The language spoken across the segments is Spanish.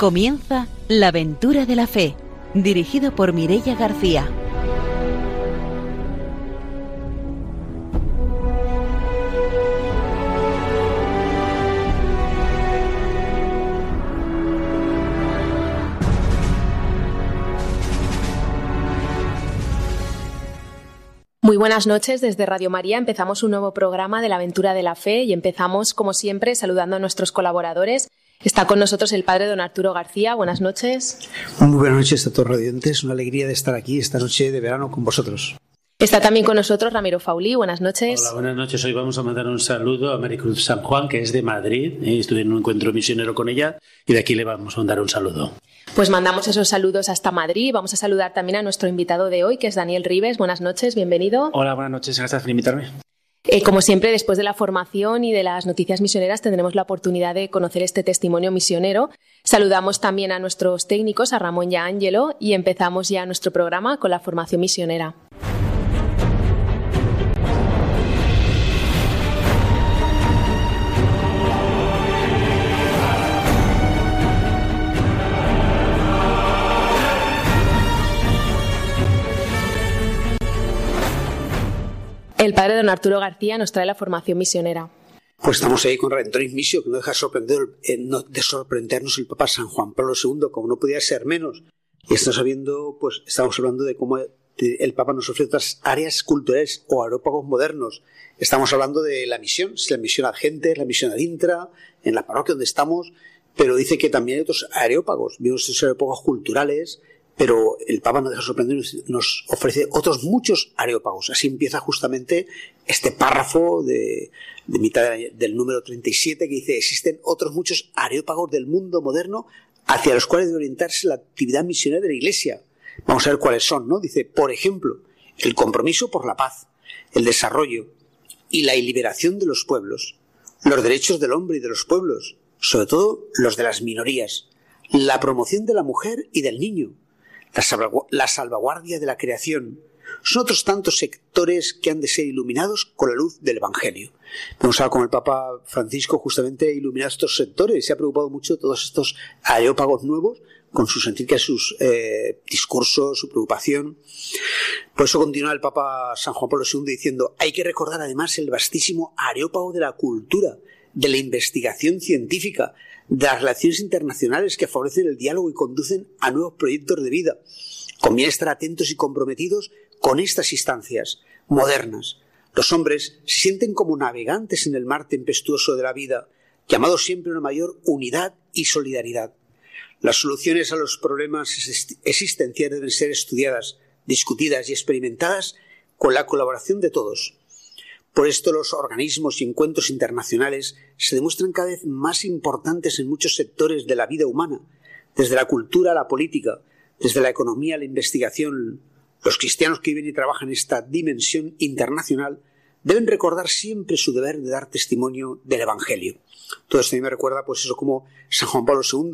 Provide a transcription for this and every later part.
Comienza La aventura de la fe, dirigido por Mirella García. Muy buenas noches desde Radio María. Empezamos un nuevo programa de la aventura de la fe y empezamos, como siempre, saludando a nuestros colaboradores. Está con nosotros el padre don Arturo García. Buenas noches. Muy buenas noches a todos los radiantes. Una alegría de estar aquí esta noche de verano con vosotros. Está también con nosotros Ramiro Fauli. Buenas noches. Hola, buenas noches. Hoy vamos a mandar un saludo a Maricruz San Juan, que es de Madrid. Estuve en un encuentro misionero con ella y de aquí le vamos a mandar un saludo. Pues mandamos esos saludos hasta Madrid. Vamos a saludar también a nuestro invitado de hoy, que es Daniel Rives. Buenas noches, bienvenido. Hola, buenas noches. Gracias por invitarme. Eh, como siempre, después de la formación y de las noticias misioneras, tendremos la oportunidad de conocer este testimonio misionero. Saludamos también a nuestros técnicos, a Ramón y a Ángelo, y empezamos ya nuestro programa con la formación misionera. El padre don Arturo García nos trae la formación misionera. Pues estamos ahí con Redentoris Misio, que no deja eh, de sorprendernos el Papa San Juan Pablo II, como no podía ser menos. Y estamos sabiendo, pues estamos hablando de cómo el Papa nos ofrece otras áreas culturales o aerópagos modernos. Estamos hablando de la misión, la misión a gente, la misión ad intra, en la parroquia donde estamos, pero dice que también hay otros aerópagos, vimos estos aerópagos culturales, pero el Papa nos deja sorprender, nos ofrece otros muchos areópagos. Así empieza justamente este párrafo de, mitad del número 37 que dice, existen otros muchos areópagos del mundo moderno hacia los cuales debe orientarse la actividad misionera de la Iglesia. Vamos a ver cuáles son, ¿no? Dice, por ejemplo, el compromiso por la paz, el desarrollo y la liberación de los pueblos, los derechos del hombre y de los pueblos, sobre todo los de las minorías, la promoción de la mujer y del niño, la salvaguardia de la creación. Son otros tantos sectores que han de ser iluminados con la luz del Evangelio. Hemos hablado con el Papa Francisco justamente iluminar estos sectores se ha preocupado mucho de todos estos areópagos nuevos con sus sentidos, sus eh, discursos, su preocupación. Por eso continúa el Papa San Juan Pablo II diciendo, hay que recordar además el vastísimo areópago de la cultura, de la investigación científica, de las relaciones internacionales que favorecen el diálogo y conducen a nuevos proyectos de vida. Conviene estar atentos y comprometidos con estas instancias modernas. Los hombres se sienten como navegantes en el mar tempestuoso de la vida, llamados siempre a una mayor unidad y solidaridad. Las soluciones a los problemas existenciales deben ser estudiadas, discutidas y experimentadas con la colaboración de todos, por esto los organismos y encuentros internacionales se demuestran cada vez más importantes en muchos sectores de la vida humana, desde la cultura a la política, desde la economía a la investigación. Los cristianos que viven y trabajan en esta dimensión internacional deben recordar siempre su deber de dar testimonio del Evangelio. Todo esto a mí me recuerda, pues eso como San Juan Pablo II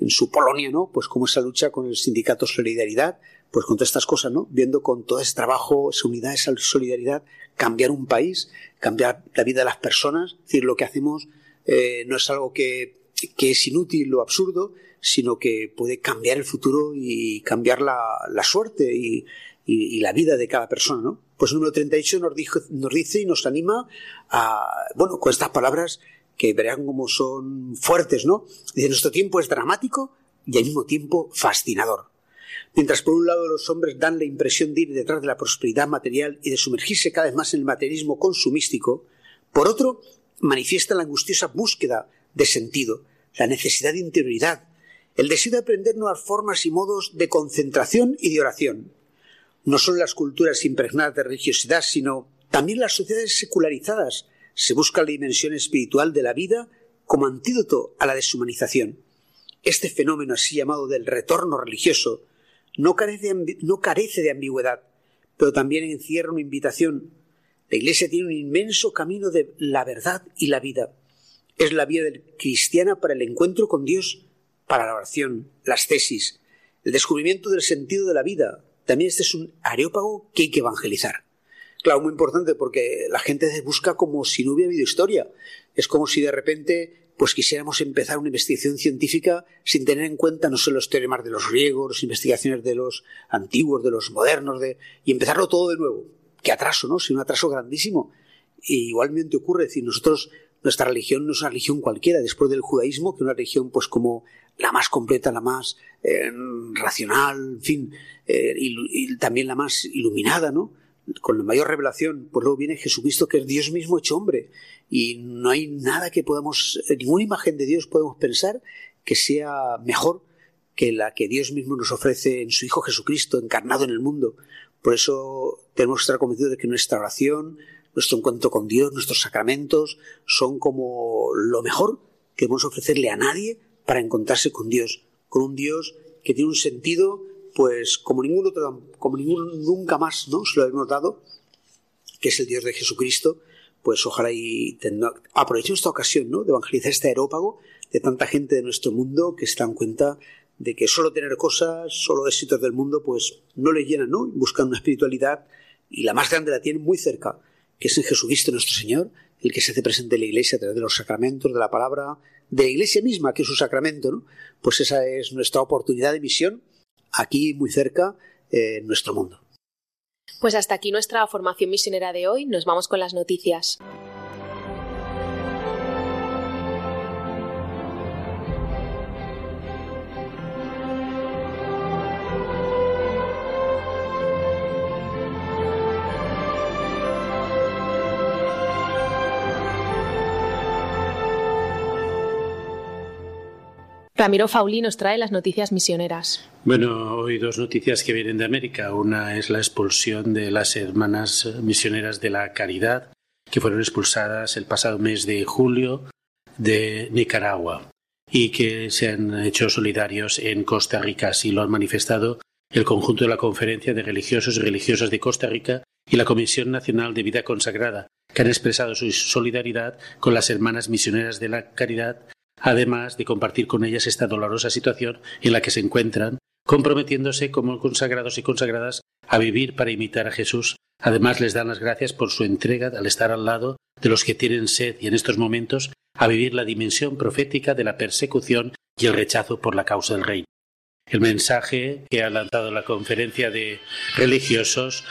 en su Polonia, ¿no? Pues como esa lucha con el sindicato Solidaridad, pues con todas estas cosas, ¿no? Viendo con todo ese trabajo, esa unidad, esa solidaridad, cambiar un país, cambiar la vida de las personas. Es decir, lo que hacemos eh, no es algo que, que, es inútil o absurdo, sino que puede cambiar el futuro y cambiar la, la suerte y, y, la vida de cada persona, ¿no? Pues el número 38 nos, dijo, nos dice y nos anima a, bueno, con estas palabras que verán cómo son fuertes, ¿no? Dice, nuestro tiempo es dramático y al mismo tiempo fascinador. Mientras por un lado los hombres dan la impresión de ir detrás de la prosperidad material y de sumergirse cada vez más en el materialismo consumístico, por otro manifiesta la angustiosa búsqueda de sentido, la necesidad de interioridad, el deseo de aprender nuevas formas y modos de concentración y de oración. No solo las culturas impregnadas de religiosidad, sino también las sociedades secularizadas se busca la dimensión espiritual de la vida como antídoto a la deshumanización. Este fenómeno así llamado del retorno religioso no carece, no carece de ambigüedad, pero también encierra una invitación. La Iglesia tiene un inmenso camino de la verdad y la vida. Es la vía cristiana para el encuentro con Dios, para la oración, las tesis, el descubrimiento del sentido de la vida. También este es un areópago que hay que evangelizar. Claro, muy importante porque la gente busca como si no hubiera habido historia. Es como si de repente pues quisiéramos empezar una investigación científica sin tener en cuenta no solo los teoremas de los griegos, las investigaciones de los antiguos, de los modernos, de, y empezarlo todo de nuevo. Qué atraso, ¿no? Sí, un atraso grandísimo. Y igualmente ocurre, es decir, nosotros, nuestra religión no es una religión cualquiera, después del judaísmo, que es una religión pues como la más completa, la más eh, racional, en fin, eh, y también la más iluminada, ¿no? Con la mayor revelación, pues luego viene Jesucristo que es Dios mismo hecho hombre y no hay nada que podamos, ninguna imagen de Dios podemos pensar que sea mejor que la que Dios mismo nos ofrece en su Hijo Jesucristo encarnado en el mundo. Por eso tenemos que estar convencidos de que nuestra oración, nuestro encuentro con Dios, nuestros sacramentos son como lo mejor que podemos ofrecerle a nadie para encontrarse con Dios, con un Dios que tiene un sentido pues como ningún otro, como ningún nunca más, ¿no? Se lo hemos dado, que es el Dios de Jesucristo, pues ojalá y aprovechemos esta ocasión, ¿no? De evangelizar este aerópago de tanta gente de nuestro mundo que se dan cuenta de que solo tener cosas, solo éxitos del mundo, pues no le llenan, ¿no? Buscan una espiritualidad y la más grande la tienen muy cerca, que es en Jesucristo nuestro Señor, el que se hace presente en la iglesia a través de los sacramentos, de la palabra, de la iglesia misma, que es su sacramento, ¿no? Pues esa es nuestra oportunidad de misión aquí muy cerca en nuestro mundo. Pues hasta aquí nuestra formación misionera de hoy. Nos vamos con las noticias. Ramiro Fauli nos trae las noticias misioneras. Bueno, hoy dos noticias que vienen de América. Una es la expulsión de las hermanas misioneras de la Caridad, que fueron expulsadas el pasado mes de julio de Nicaragua y que se han hecho solidarios en Costa Rica. Así lo han manifestado el conjunto de la Conferencia de Religiosos y Religiosas de Costa Rica y la Comisión Nacional de Vida Consagrada, que han expresado su solidaridad con las hermanas misioneras de la Caridad además de compartir con ellas esta dolorosa situación en la que se encuentran, comprometiéndose como consagrados y consagradas a vivir para imitar a Jesús. Además les dan las gracias por su entrega al estar al lado de los que tienen sed y en estos momentos a vivir la dimensión profética de la persecución y el rechazo por la causa del reino. El mensaje que ha lanzado la conferencia de religiosos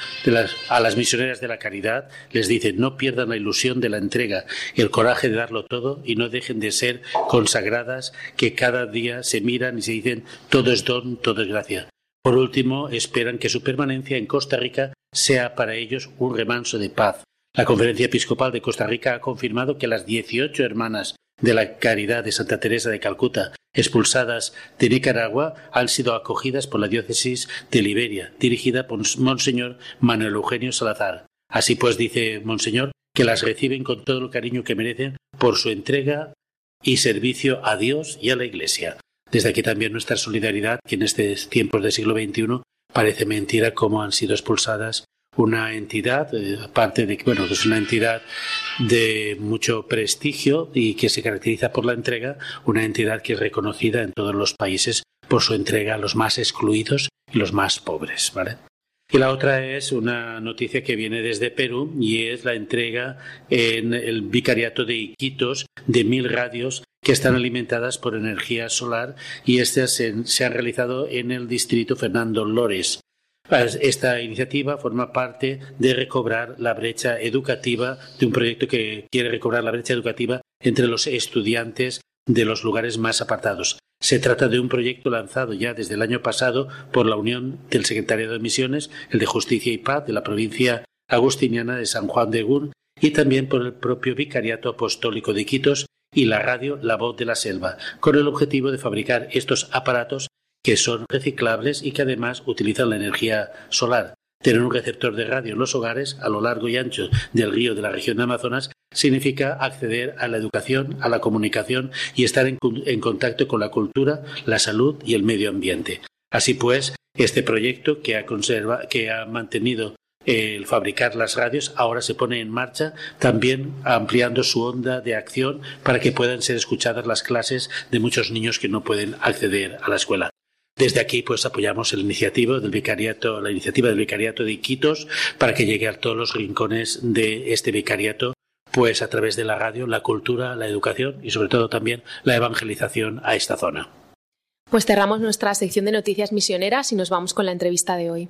a las misioneras de la caridad les dice no pierdan la ilusión de la entrega, el coraje de darlo todo y no dejen de ser consagradas que cada día se miran y se dicen todo es don, todo es gracia. Por último, esperan que su permanencia en Costa Rica sea para ellos un remanso de paz. La Conferencia Episcopal de Costa Rica ha confirmado que las 18 hermanas de la Caridad de Santa Teresa de Calcuta expulsadas de Nicaragua han sido acogidas por la diócesis de Liberia, dirigida por Monseñor Manuel Eugenio Salazar. Así pues, dice Monseñor, que las reciben con todo el cariño que merecen por su entrega y servicio a Dios y a la Iglesia. Desde aquí también nuestra solidaridad, que en estos tiempos del siglo XXI parece mentira cómo han sido expulsadas una entidad, eh, aparte de que bueno, es una entidad de mucho prestigio y que se caracteriza por la entrega, una entidad que es reconocida en todos los países por su entrega a los más excluidos y los más pobres, ¿vale? Y la otra es una noticia que viene desde Perú y es la entrega en el vicariato de Iquitos de mil radios que están alimentadas por energía solar y estas se, se han realizado en el distrito Fernando Lores. Esta iniciativa forma parte de recobrar la brecha educativa, de un proyecto que quiere recobrar la brecha educativa entre los estudiantes de los lugares más apartados. Se trata de un proyecto lanzado ya desde el año pasado por la Unión del Secretariado de Misiones, el de Justicia y Paz de la provincia agustiniana de San Juan de Gun y también por el propio Vicariato Apostólico de Quitos y la radio La Voz de la Selva, con el objetivo de fabricar estos aparatos que son reciclables y que además utilizan la energía solar. Tener un receptor de radio en los hogares a lo largo y ancho del río de la región de Amazonas significa acceder a la educación, a la comunicación y estar en, contacto con la cultura, la salud y el medio ambiente. Así pues, este proyecto que ha, conserva, que ha mantenido el fabricar las radios ahora se pone en marcha, también ampliando su onda de acción para que puedan ser escuchadas las clases de muchos niños que no pueden acceder a la escuela. Desde aquí, pues apoyamos la iniciativa del vicariato, la iniciativa del vicariato de Iquitos para que llegue a todos los rincones de este vicariato, pues a través de la radio, la cultura, la educación y sobre todo también la evangelización a esta zona. Pues cerramos nuestra sección de noticias misioneras y nos vamos con la entrevista de hoy.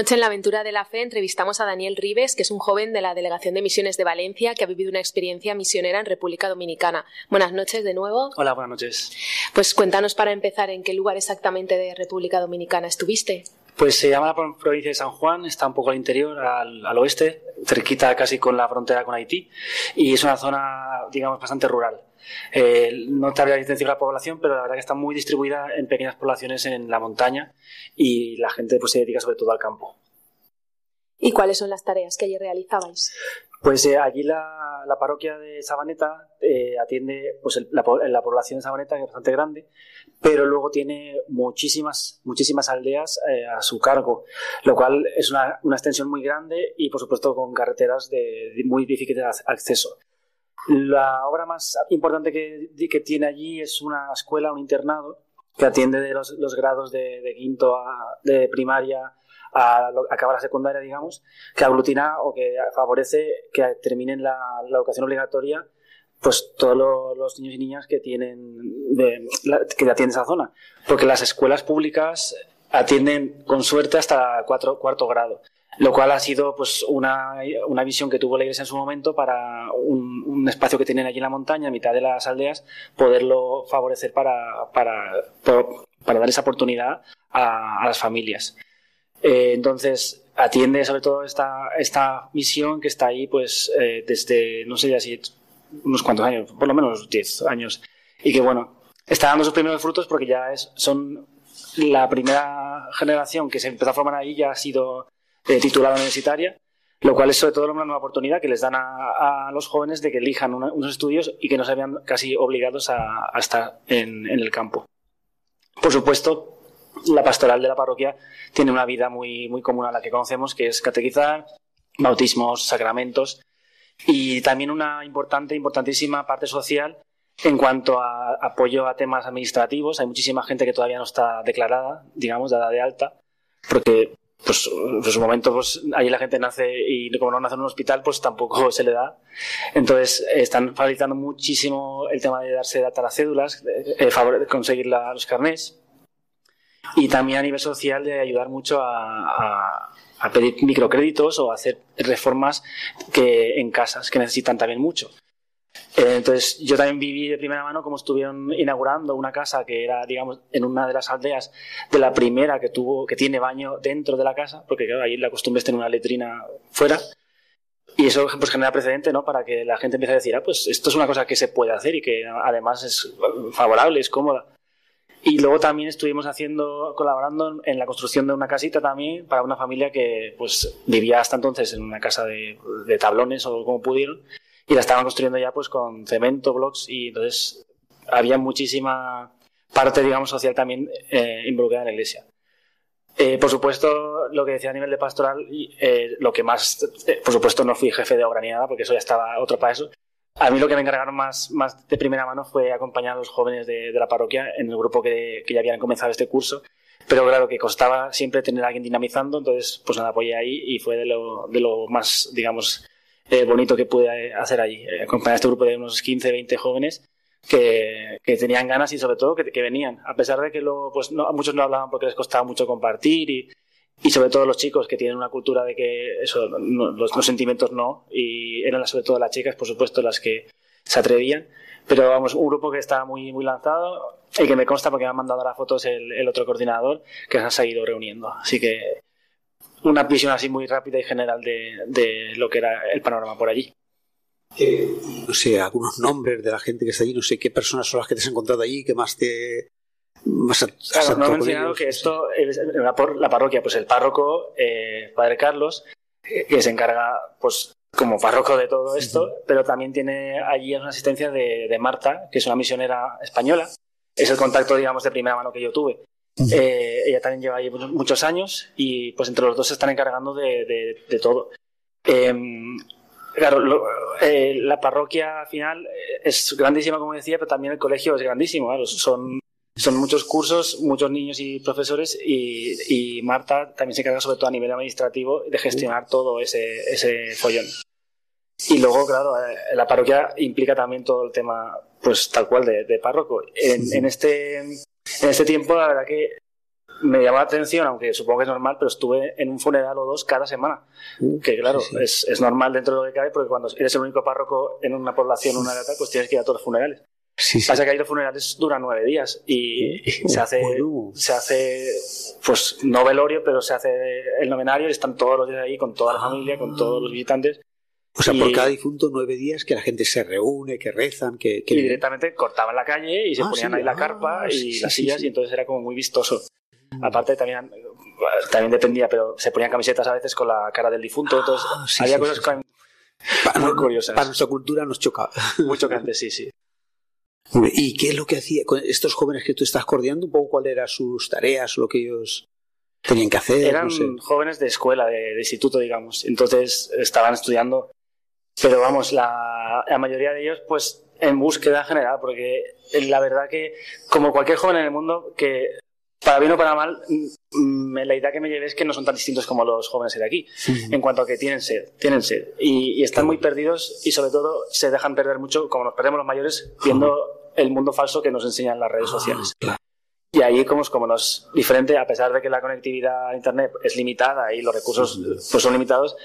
noche en la aventura de la fe entrevistamos a Daniel Rives, que es un joven de la Delegación de Misiones de Valencia que ha vivido una experiencia misionera en República Dominicana. Buenas noches de nuevo. Hola, buenas noches. Pues cuéntanos para empezar en qué lugar exactamente de República Dominicana estuviste. Pues se llama la provincia de San Juan, está un poco al interior, al, al oeste, cerquita casi con la frontera con Haití, y es una zona, digamos, bastante rural. Eh, no habría decir la población, pero la verdad que está muy distribuida en pequeñas poblaciones en la montaña y la gente pues, se dedica sobre todo al campo. ¿Y cuáles son las tareas que allí realizabais? Pues eh, allí la, parroquia de Sabaneta eh, atiende pues la, población de Sabaneta, que es bastante grande, pero luego tiene muchísimas, muchísimas aldeas a su cargo, lo cual es una, extensión muy grande y por supuesto con carreteras de, de muy difícil acceso. La obra más importante que, tiene allí es una escuela, un internado, que atiende de los, grados de, quinto a, de primaria a, acabar la secundaria, digamos, que aglutina o que favorece que terminen la, educación obligatoria pues todos los, niños y niñas que tienen que atienden esa zona. Porque las escuelas públicas atienden con suerte hasta cuatro, cuarto grado lo cual ha sido pues una, una, visión que tuvo la iglesia en su momento para un, espacio que tienen allí en la montaña, en mitad de las aldeas, poderlo favorecer para, para, para dar esa oportunidad a, a las familias. Eh, entonces, atiende sobre todo esta, esta misión que está ahí pues eh, desde, no sé ya si unos cuantos años, por lo menos 10 años, y que bueno, está dando sus primeros frutos porque ya es, son la primera generación que se empezó a formar ahí ya ha sido titulada universitaria, lo cual es sobre todo una nueva oportunidad que les dan a, los jóvenes de que elijan unos estudios y que no se vean casi obligados a, estar en, el campo. Por supuesto, la pastoral de la parroquia tiene una vida muy, muy común a la que conocemos, que es catequizar, bautismos, sacramentos y también una importante, importantísima parte social en cuanto a apoyo a temas administrativos. Hay muchísima gente que todavía no está declarada, digamos, dada de alta, porque pues en su momento pues allí la gente nace y como no nace en un hospital pues tampoco se le da. Entonces están facilitando muchísimo el tema de darse data a las cédulas eh, conseguir los carnés. Y también a nivel social de ayudar mucho a, pedir microcréditos o hacer reformas que en casas que necesitan también mucho entonces, yo también viví de primera mano cómo estuvieron inaugurando una casa que era, digamos, en una de las aldeas de la primera que tuvo, que tiene baño dentro de la casa, porque claro, ahí la costumbre es tener una letrina fuera. Y eso pues genera precedente, ¿no? Para que la gente empiece a decir, ah, pues esto es una cosa que se puede hacer y que además es favorable, es cómoda. Y luego también estuvimos haciendo, colaborando en la construcción de una casita también para una familia que pues vivía hasta entonces en una casa de, de tablones o como pudieron y la estaban construyendo ya pues con cemento, blocks y entonces había muchísima parte, digamos, social también eh, involucrada en la iglesia. Eh, por supuesto, lo que decía a nivel de pastoral, eh, lo que más, por supuesto, no fui jefe de obra ni nada, porque eso ya estaba otro para eso. A mí lo que me encargaron más, más de primera mano fue acompañar a los jóvenes de, la parroquia en el grupo que, que, ya habían comenzado este curso. Pero claro, que costaba siempre tener a alguien dinamizando, entonces pues nada, apoyé ahí y fue de lo, de lo más, digamos, eh, bonito que pude hacer allí. Eh, acompañar a este grupo de unos 15, 20 jóvenes que, que tenían ganas y sobre todo que, que, venían, a pesar de que luego pues no, muchos no hablaban porque les costaba mucho compartir y, y sobre todo los chicos que tienen una cultura de que eso, los, los, sentimientos no, y eran sobre todo las chicas, por supuesto, las que se atrevían. Pero vamos, un grupo que está muy, muy lanzado y que me consta porque me han mandado las fotos el, el otro coordinador que se han seguido reuniendo. Así que una visión así muy rápida y general de, de lo que era el panorama por allí. no sé, algunos nombres de la gente que está allí, no sé qué personas son las que te has encontrado allí, que más te... Más claro, no he mencionado que esto, la, la parroquia, pues el párroco, eh, Padre Carlos, que se encarga, pues, como párroco de todo esto, pero también tiene allí una asistencia de, de Marta, que es una misionera española. Es el contacto, digamos, de primera mano que yo tuve. Eh, ella también lleva ahí muchos años y pues entre los dos se están encargando de, de, todo. Em, claro, eh, la parroquia al final es grandísima, como decía, pero también el colegio es grandísimo. Son, son muchos cursos, muchos niños y profesores y, y, Marta también se encarga sobre todo a nivel administrativo de gestionar todo ese, ese follón. Y luego, claro, eh, la parroquia implica también todo el tema, pues tal cual, de, de párroco. En, en, este en este tiempo, la verdad que me llamó la atención, aunque supongo que es normal, pero estuve en un funeral o dos cada semana. Uh, que claro, Es, es, normal dentro de lo que cabe, porque cuando eres el único párroco en una población, una gata, pues tienes que ir a todos los funerales. Sí, Pasa que ahí los funerales duran nueve días y, se hace, se hace, pues no velorio, pero se hace el novenario y están todos los días ahí con toda la familia, con todos los visitantes. O sea, por cada difunto nueve días que la gente se reúne, que rezan, que... que... Y directamente cortaban la calle y se ah, ponían ahí la carpa ah, y las sillas y entonces era como muy vistoso. Mm. Aparte también, también dependía, pero se ponían camisetas a veces con la cara del difunto, entonces ah, había cosas muy curiosas. Para nuestra cultura nos choca. Muy chocante, sí, sí. ¿Y qué es lo que hacía con estos jóvenes que tú estás coordinando? ¿Un poco cuáles eran sus tareas, lo que ellos tenían que hacer? Eran jóvenes de escuela, de, instituto, digamos. Entonces estaban estudiando pero vamos, la, la mayoría de ellos, pues en búsqueda general, porque la verdad que, como cualquier joven en el mundo, que para bien o para mal, mm, la idea que me llevé es que no son tan distintos como los jóvenes de aquí, en cuanto a que tienen sed, tienen sed, y, están muy perdidos y sobre todo se dejan perder mucho, como nos perdemos los mayores, viendo el mundo falso que nos enseñan las redes ah, sociales. Y ahí como, como nos diferente, a pesar de que la conectividad a Internet es limitada y los recursos pues, son limitados,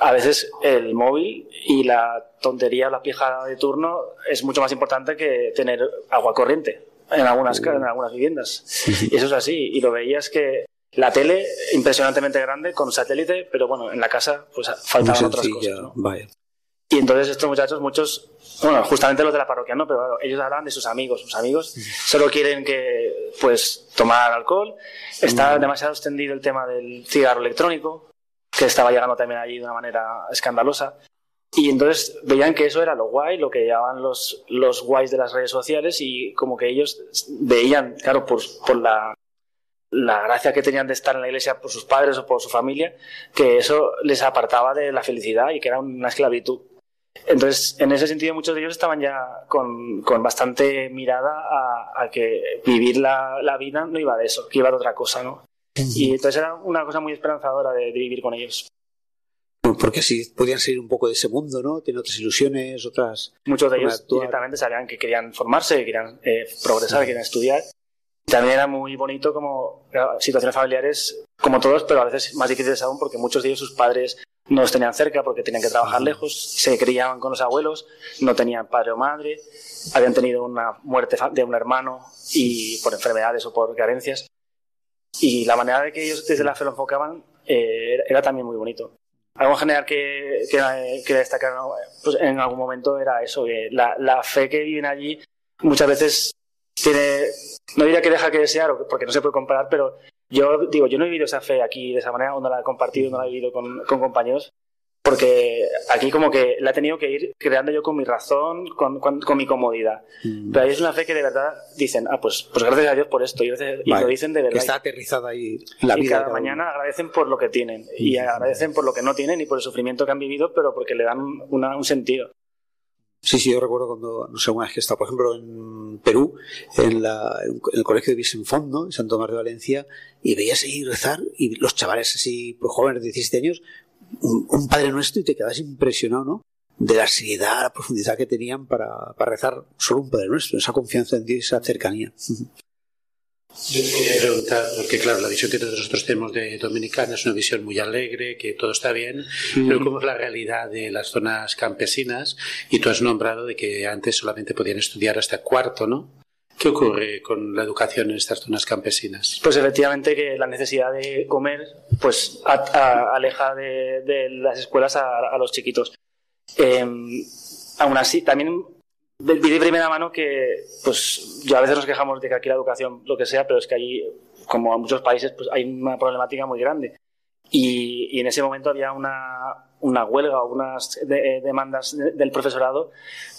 a veces el móvil y la tontería, la pija de turno es mucho más importante que tener agua corriente en algunas, en algunas viviendas. Y eso es así. Y lo veías que la tele impresionantemente grande con satélite, pero bueno, en la casa pues faltaban otras cosas. Y entonces estos muchachos, muchos bueno, justamente los de la parroquia no, pero ellos hablan de sus amigos. Sus amigos solo quieren que, pues, tomar alcohol. Está demasiado extendido el tema del cigarro electrónico, que estaba llegando también allí de una manera escandalosa. Y entonces veían que eso era lo guay, lo que llamaban los, los guays de las redes sociales y como que ellos veían, claro, por, por la, la gracia que tenían de estar en la iglesia por sus padres o por su familia, que eso les apartaba de la felicidad y que era una esclavitud. Entonces, en ese sentido, muchos de ellos estaban ya con, con bastante mirada a, a, que vivir la, la, vida no iba de eso, que iba de otra cosa, ¿no? Y entonces era una cosa muy esperanzadora de, vivir con ellos. Porque si podían salir un poco de ese mundo, ¿no? Tener otras ilusiones, otras... Muchos de ellos directamente sabían que querían formarse, que querían eh, progresar, que querían estudiar. También era muy bonito como situaciones familiares, como todos, pero a veces más difíciles aún porque muchos de ellos sus padres no los tenían cerca porque tenían que trabajar lejos, se criaban con los abuelos, no tenían padre o madre, habían tenido una muerte de un hermano y por enfermedades o por carencias. Y la manera de que ellos desde la fe lo enfocaban eh, era también muy bonito. Algo en general que, que, destacar pues en algún momento era eso, que la, la, fe que viven allí muchas veces tiene, no diría que deja que desear, porque no se puede comparar, pero yo digo, yo no he vivido esa fe aquí de esa manera, no la he compartido, no la he vivido con, con compañeros, porque aquí como que la he tenido que ir creando yo con mi razón, con, con, mi comodidad. Mm. Pero ahí es una fe que de verdad dicen, ah, pues, pues gracias a Dios por esto, y, lo dicen de verdad. Que está aterrizada ahí la vida. Y cada mañana agradecen por lo que tienen, y mm. agradecen por lo que no tienen y por el sufrimiento que han vivido, pero porque le dan un sentido. Sí, sí, yo recuerdo cuando, no sé, una vez que estaba, por ejemplo, en Perú, en, la, en el colegio de Vicenfont, ¿no? En Santo Tomás de Valencia, y veías ahí rezar, y los chavales así, pues, jóvenes de 17 años, un, Padre Nuestro, y te quedas impresionado, ¿no? De la seriedad, la profundidad que tenían para, para rezar solo un Padre Nuestro, esa confianza en Dios, esa cercanía. Yo quería preguntar, porque claro, la visión que nosotros tenemos de Dominicana es una visión muy alegre, que todo está bien, pero ¿cómo es la realidad de las zonas campesinas? Y tú has nombrado de que antes solamente podían estudiar hasta cuarto, ¿no? ¿Qué ocurre con la educación en estas zonas campesinas? Pues efectivamente que la necesidad de comer pues aleja de, las escuelas a, los chiquitos. Em, aún así, también vi de primera mano que, pues, yo a veces nos quejamos de que aquí la educación, lo que sea, pero es que allí, como en muchos países, pues hay una problemática muy grande. Y, en ese momento había una, una huelga o unas eh, demandas del profesorado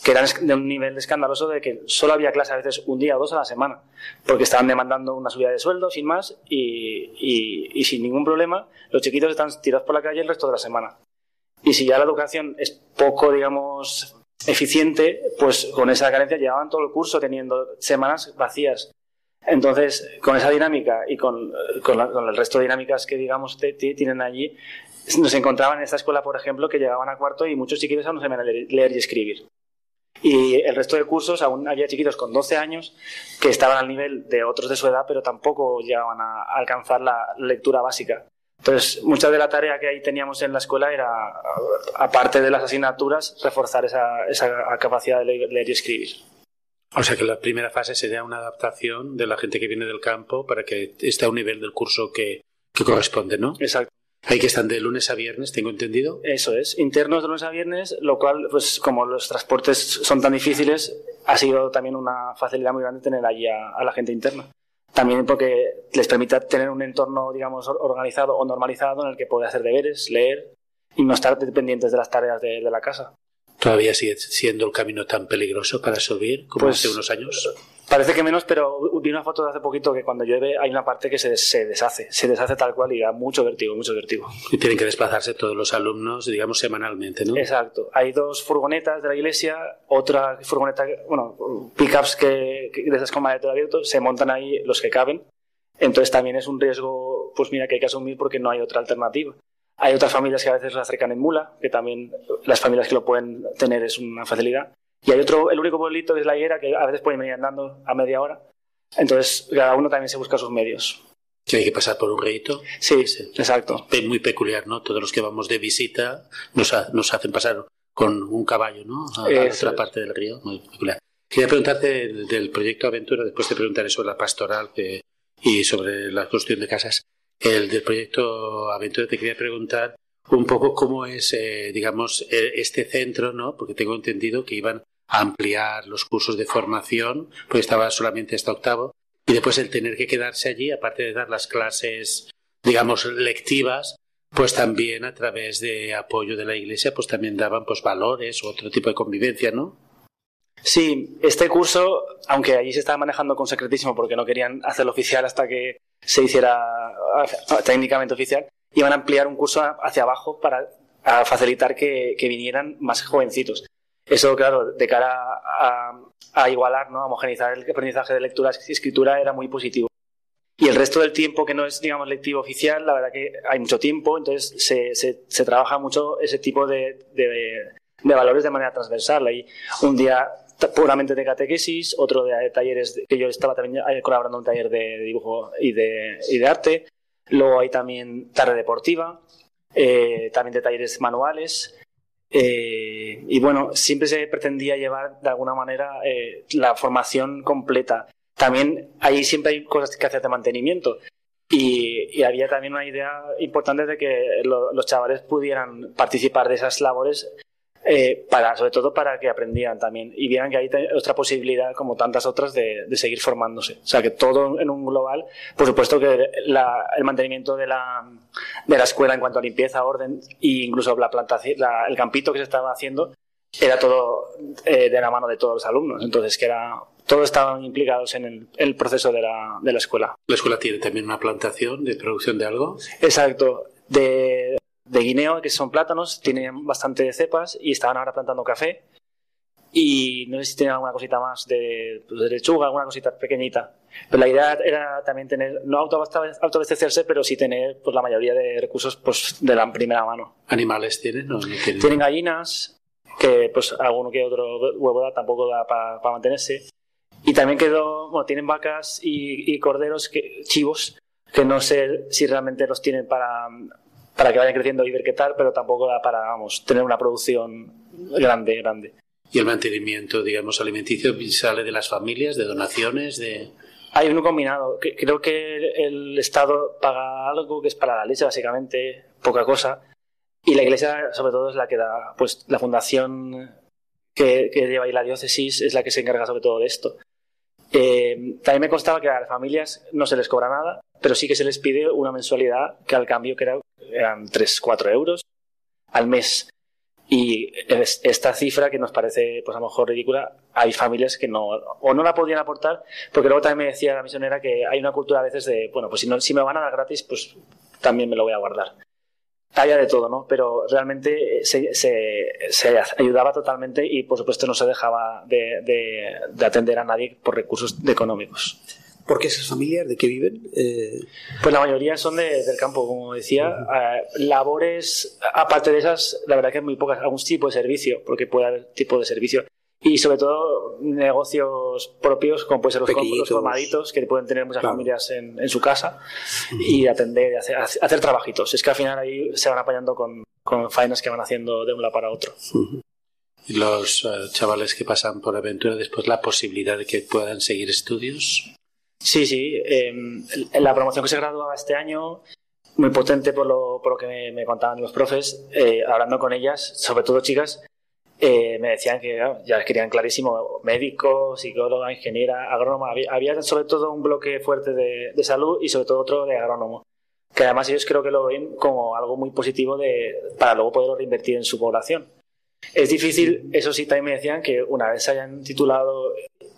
que eran de un nivel escandaloso de que solo había clase a veces un día o dos a la semana, porque estaban demandando una subida de sueldo sin más y, y sin ningún problema los chiquitos están tirados por la calle el resto de la semana. Y si ya la educación es poco, digamos, eficiente, pues con esa carencia llevaban todo el curso teniendo semanas vacías. Entonces, con esa dinámica y con, con, el resto de dinámicas que, digamos, tienen allí, nos encontraban en esta escuela, por ejemplo, que llegaban a cuarto y muchos chiquitos aún no sabían leer y escribir. Y el resto de cursos aún había chiquitos con 12 años que estaban al nivel de otros de su edad, pero tampoco llegaban a alcanzar la lectura básica. Entonces, mucha de la tarea que ahí teníamos en la escuela era, aparte de las asignaturas, reforzar esa, esa capacidad de leer y escribir. O sea que la primera fase sería una adaptación de la gente que viene del campo para que esté a un nivel del curso que, que corresponde, ¿no? Exacto. Hay que estar de lunes a viernes, tengo entendido. Eso es, internos de lunes a viernes, lo cual, pues como los transportes son tan difíciles, ha sido también una facilidad muy grande tener allí a la gente interna. También porque les permite tener un entorno, digamos, organizado o normalizado en el que puede hacer deberes, leer y no estar dependientes de las tareas de, la casa. ¿Todavía sigue siendo el camino tan peligroso para subir como pues, hace unos años? Parece que menos, pero vi una foto de hace poquito que cuando llueve hay una parte que se, se, deshace, se deshace tal cual y da mucho vértigo, mucho vértigo. Y tienen que desplazarse todos los alumnos, digamos, semanalmente, ¿no? Exacto. Hay dos furgonetas de la iglesia, otra furgoneta, bueno, pickups que, que de esas con maletero abierto, se montan ahí los que caben. Entonces también es un riesgo, pues mira, que hay que asumir porque no hay otra alternativa. Hay otras familias que a veces lo acercan en mula, que también las familias que lo pueden tener es una facilidad. Y hay otro, el único pueblito es la higuera, que a veces pueden venir andando a media hora. Entonces, cada uno también se busca sus medios. Que hay que pasar por un rito. Sí, sí, exacto. Es muy peculiar, ¿no? Todos los que vamos de visita nos, nos hacen pasar con un caballo, ¿no? A, la otra parte del río. Muy peculiar. Quería preguntarte del, proyecto Aventura, después te preguntaré sobre la pastoral y sobre la construcción de casas. El del proyecto Aventura te quería preguntar un poco cómo es, eh, digamos, e, este centro, ¿no? Porque tengo entendido que iban ampliar los cursos de formación, pues estaba solamente hasta octavo, y después el tener que quedarse allí, aparte de dar las clases, digamos, lectivas, pues también a través de apoyo de la iglesia, pues también daban pues valores o otro tipo de convivencia, ¿no? Sí, este curso, aunque allí se estaba manejando con secretísimo porque no querían hacerlo oficial hasta que se hiciera ah, técnicamente oficial, iban a ampliar un curso hacia abajo para facilitar que vinieran más jovencitos. Eso, claro, de cara a, igualar, ¿no? a homogenizar el aprendizaje de lectura y escritura era muy positivo. Y el resto del tiempo que no es, digamos, lectivo oficial, la verdad que hay mucho tiempo, entonces se, se, trabaja mucho ese tipo de, de, valores de manera transversal. Hay un día puramente de catequesis, otro de talleres, que yo estaba también colaborando en un taller de dibujo y de, y de arte. Luego hay también tarde deportiva, eh, también de talleres manuales. Eh, y bueno, siempre se pretendía llevar de alguna manera eh, la formación completa también ahí siempre hay cosas que hacer de mantenimiento. Y, había también una idea importante de que los chavales pudieran participar de esas labores eh, para, sobre todo para que aprendieran también y vieran que hay otra posibilidad, como tantas otras, de, seguir formándose. O sea, que todo en un global, por supuesto que el mantenimiento de la, de la escuela en cuanto a limpieza, orden e incluso la plantación, el campito que se estaba haciendo, era todo eh, de la mano de todos los alumnos. Entonces, que era todos estaban implicados en el, proceso de la, de la, escuela. ¿La escuela tiene también una plantación de producción de algo? Exacto. De, de guineo, que son plátanos, tienen bastante cepas y estaban ahora plantando café. Y no sé si tienen alguna cosita más de, pues, de lechuga, alguna cosita pequeñita. Pero la idea era también tener, no autoabastecerse, pero sí tener pues, la mayoría de recursos pues, de la primera mano. ¿Animales tienen? No, tienen? tienen gallinas, que pues alguno que otro huevo da, tampoco da para mantenerse. Y también quedó, bueno, tienen vacas y, corderos, que, chivos, que no sé si realmente los tienen para, para que vayan creciendo y ver qué tal, pero tampoco da para, vamos, tener una producción grande, grande. ¿Y el mantenimiento, digamos, alimenticio sale de las familias, de donaciones, de...? Hay uno combinado. Creo que el Estado paga algo que es para la leche, básicamente, poca cosa. Y la Iglesia, sobre todo, es la que da, pues, la fundación que, que lleva ahí la diócesis es la que se encarga sobre todo de esto. Eh, también me constaba que a las familias no se les cobra nada, pero sí que se les pide una mensualidad que al cambio que era, eran 3-4 euros al mes. Y esta cifra que nos parece pues a lo mejor ridícula, hay familias que no o no la podían aportar, porque luego también me decía la misionera que hay una cultura a veces de, bueno, pues si, no, si me van a dar gratis, pues también me lo voy a guardar había de todo, ¿no? Pero realmente se, se, ayudaba totalmente y, por supuesto, no se dejaba de, de, atender a nadie por recursos económicos. ¿Por qué esas familias? ¿De qué viven? Eh... Pues la mayoría son del campo, como decía. Eh, labores, aparte de esas, la verdad que muy pocas. Algún tipo de servicio, porque puede haber tipo de servicio y sobre todo negocios propios como pueden ser los, formaditos que pueden tener muchas familias en, en, su casa y atender y hacer, hacer, trabajitos. Es que al final ahí se van apañando con, con faenas que van haciendo de un lado para otro. ¿Y los eh, chavales que pasan por aventura después la posibilidad de que puedan seguir estudios? Sí, sí. em, la promoción que se graduaba este año muy potente por lo, por lo que me, contaban los profes, eh, hablando con ellas, sobre todo chicas, eh, me decían que ya querían clarísimo médico, psicóloga, ingeniera, agrónoma. Había, sobre todo un bloque fuerte de, salud y sobre todo otro de agrónomo. Que además ellos creo que lo ven como algo muy positivo de, para luego poderlo reinvertir en su población. Es difícil, eso sí, también me decían que una vez se hayan titulado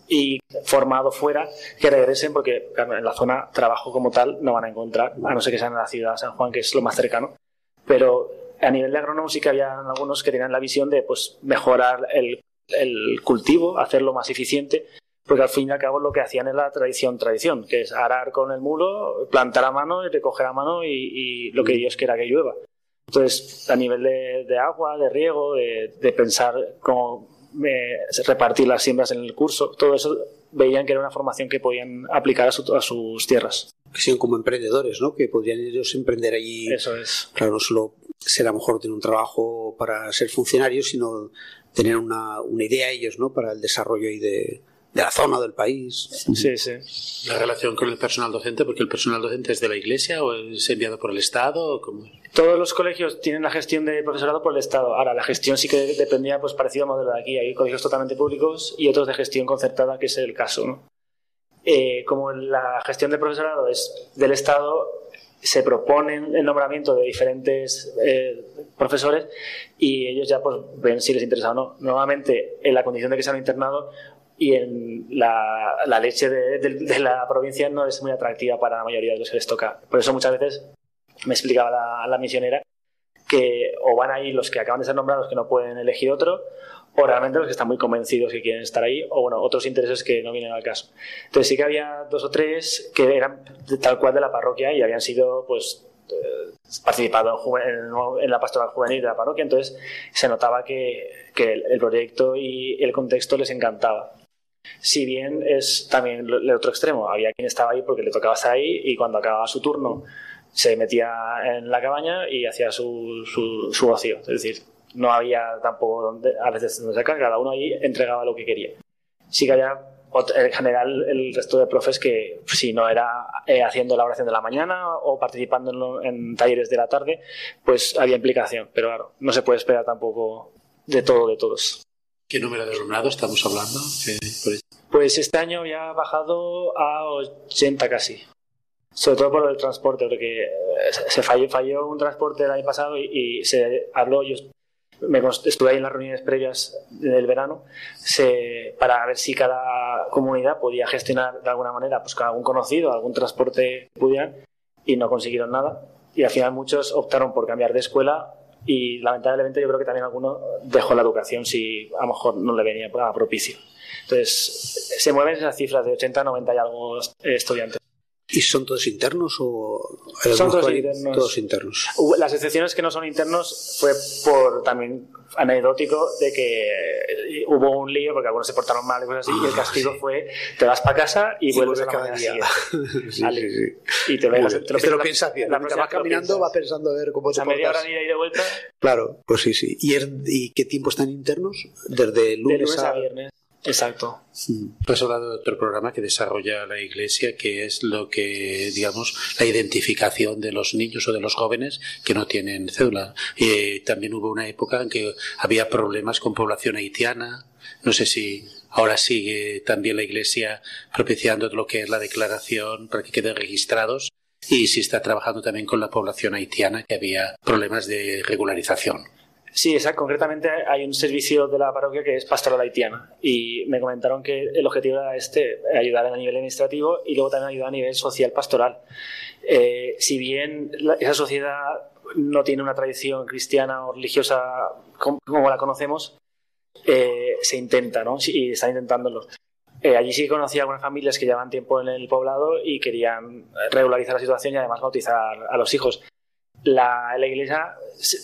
y formado fuera, que regresen porque en la zona trabajo como tal no van a encontrar, a no ser que sean en la ciudad de San Juan, que es lo más cercano. Pero a nivel de agrónomo sí que había algunos que tenían la visión de pues, mejorar el, el cultivo, hacerlo más eficiente, porque al fin y al cabo lo que hacían es la tradición, tradición, que es arar con el mulo, plantar a mano y recoger a mano y, lo que mm. Dios quiera que llueva. Entonces, a nivel de, de agua, de riego, de, de pensar cómo eh, repartir las siembras en el curso, todo eso veían que era una formación que podían aplicar a, a sus tierras. Que sean como emprendedores, ¿no? Que podrían ellos emprender allí. Eso es. Claro, no solo será mejor tener un trabajo para ser funcionario, sino tener una, una idea ellos, ¿no? Para el desarrollo y de, de la zona del país. Sí, sí. La relación con el personal docente, porque el personal docente es de la Iglesia o es enviado por el Estado. Todos los colegios tienen la gestión de profesorado por el Estado. Ahora, la gestión sí que dependía, pues parecido al modelo de aquí. Hay colegios totalmente públicos y otros de gestión concertada, que es el caso. ¿no? Eh, como la gestión de profesorado es del Estado, se proponen el nombramiento de diferentes eh, profesores y ellos ya pues ven si les interesa o no. Nuevamente, en la condición de que sean internado y en la, la leche de, de, la provincia no es muy atractiva para la mayoría de los que les toca. Por eso muchas veces me explicaba la, la misionera que o van ahí los que acaban de ser nombrados que no pueden elegir otro o realmente los que están muy convencidos que quieren estar ahí, o bueno, otros intereses que no vienen al caso. Entonces sí que había dos o tres que eran tal cual de la parroquia y habían sido, pues, eh, participado en, la pastoral juvenil de la parroquia, entonces se notaba que, que el proyecto y el contexto les encantaba. Si bien es también el otro extremo, había quien estaba ahí porque le tocaba estar ahí y cuando acababa su turno se metía en la cabaña y hacía su, su, su ocio. Es decir, no había tampoco donde, a veces donde sacar, cada uno ahí entregaba lo que quería. Sí que había en general el resto de profes que si no era eh, haciendo la oración de la mañana o participando en, talleres de la tarde, pues había implicación, pero claro, no se puede esperar tampoco de todo de todos. ¿Qué número de alumnado estamos hablando? Pues este año ya ha bajado a 80 casi sobre todo por el transporte, porque eh, se falló, falló un transporte el año pasado y, se habló, yo me estuve ahí en las reuniones previas del verano para ver si cada comunidad podía gestionar de alguna manera pues con algún conocido, algún transporte que pudieran y no consiguieron nada y al final muchos optaron por cambiar de escuela y lamentablemente yo creo que también alguno dejó la educación si a lo mejor no le venía a propicio. Entonces se mueven esas cifras de 80, 90 y algo estudiantes. ¿Y son todos internos o son todos internos. Las excepciones que no son internos fue por también anecdótico de que hubo un lío porque algunos se portaron mal y cosas así y el ah, castigo fue te vas para casa y, vuelves a la cada día. sí, sí, Y te, te lo, lo piensas bien. La, vas caminando va pensando a ver cómo te A media hora de ida y de vuelta. Claro, pues sí, sí. ¿Y, ¿Y qué tiempo están internos? Desde lunes, de lunes a viernes. Exacto. Has hablado de otro programa que desarrolla la Iglesia, que es lo que, digamos, la identificación de los niños o de los jóvenes que no tienen cédula. También hubo una época en que había problemas con población haitiana. No sé si ahora sigue también la Iglesia propiciando lo que es la declaración para que queden registrados y si está trabajando también con la población haitiana, que había problemas de regularización. Sí, exacto. Concretamente hay un servicio de la parroquia que es pastoral haitiana y me comentaron que el objetivo era este, ayudar a nivel administrativo y luego también ayudar a nivel social pastoral. Eh, si bien esa sociedad no tiene una tradición cristiana o religiosa como, la conocemos, eh, se intenta, ¿no? Y están intentándolo. Eh, allí sí conocí algunas familias que llevan tiempo en el poblado y querían regularizar la situación y además bautizar a los hijos la, la Iglesia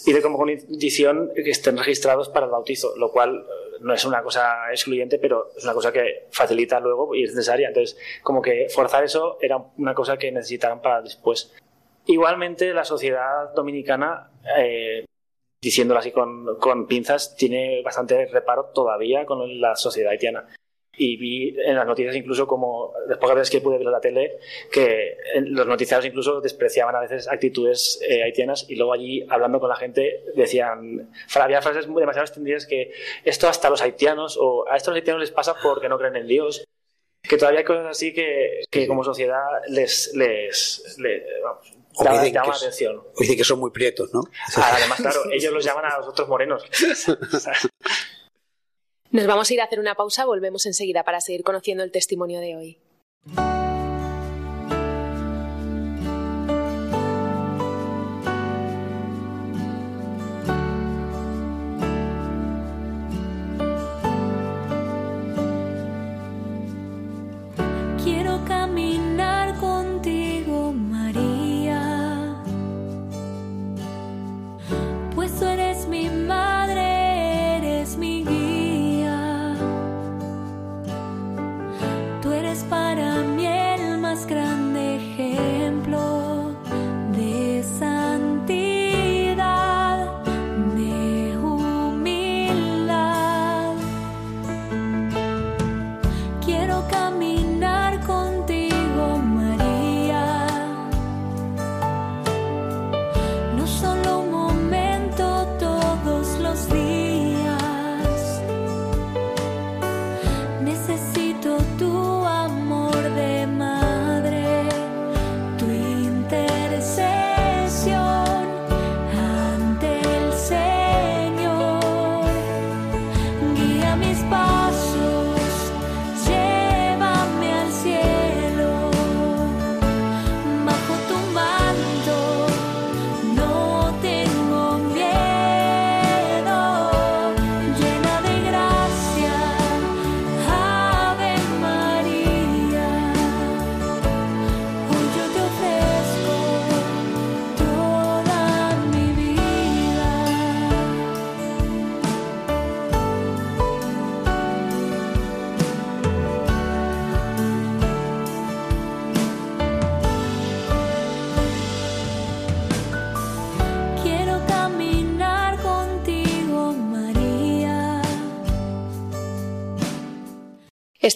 pide como condición que estén registrados para el bautizo, lo cual eh, no es una cosa excluyente, pero es una cosa que facilita luego y es necesaria. Entonces, como que forzar eso era una cosa que necesitaban para después. Igualmente, la sociedad dominicana, eh, diciéndolo así con, con, pinzas, tiene bastante reparo todavía con la sociedad haitiana y vi en las noticias incluso como las pocas veces que pude ver la tele que los noticiarios incluso despreciaban a veces actitudes eh, haitianas y luego allí hablando con la gente decían había frases demasiado extendidas que esto hasta los haitianos o a estos haitianos les pasa porque no creen en Dios que todavía hay cosas así que, que como sociedad les, les, les vamos, llama, atención. O dicen que son muy prietos, ¿no? Además, claro, ellos los llaman a los otros morenos. Nos vamos a ir a hacer una pausa, volvemos enseguida para seguir conociendo el testimonio de hoy.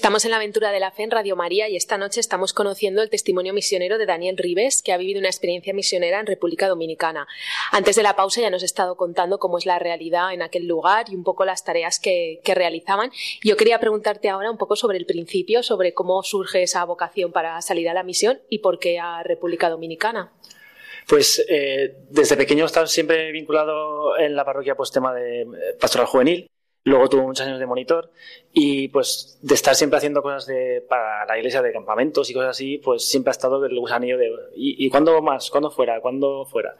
Estamos en la aventura de la fe en Radio María y esta noche estamos conociendo el testimonio misionero de Daniel Rives, que ha vivido una experiencia misionera en República Dominicana. Antes de la pausa ya nos ha estado contando cómo es la realidad en aquel lugar y un poco las tareas que, realizaban. Yo quería preguntarte ahora un poco sobre el principio, sobre cómo surge esa vocación para salir a la misión y por qué a República Dominicana. Pues eh, desde pequeño he estado siempre vinculado en la parroquia pues tema de eh, pastoral juvenil Luego tuvo muchos años de monitor y pues de estar siempre haciendo cosas de, para la iglesia de campamentos y cosas así, pues siempre ha estado el gusanillo de ¿y, y cuándo más? ¿Cuándo fuera? ¿Cuándo fuera?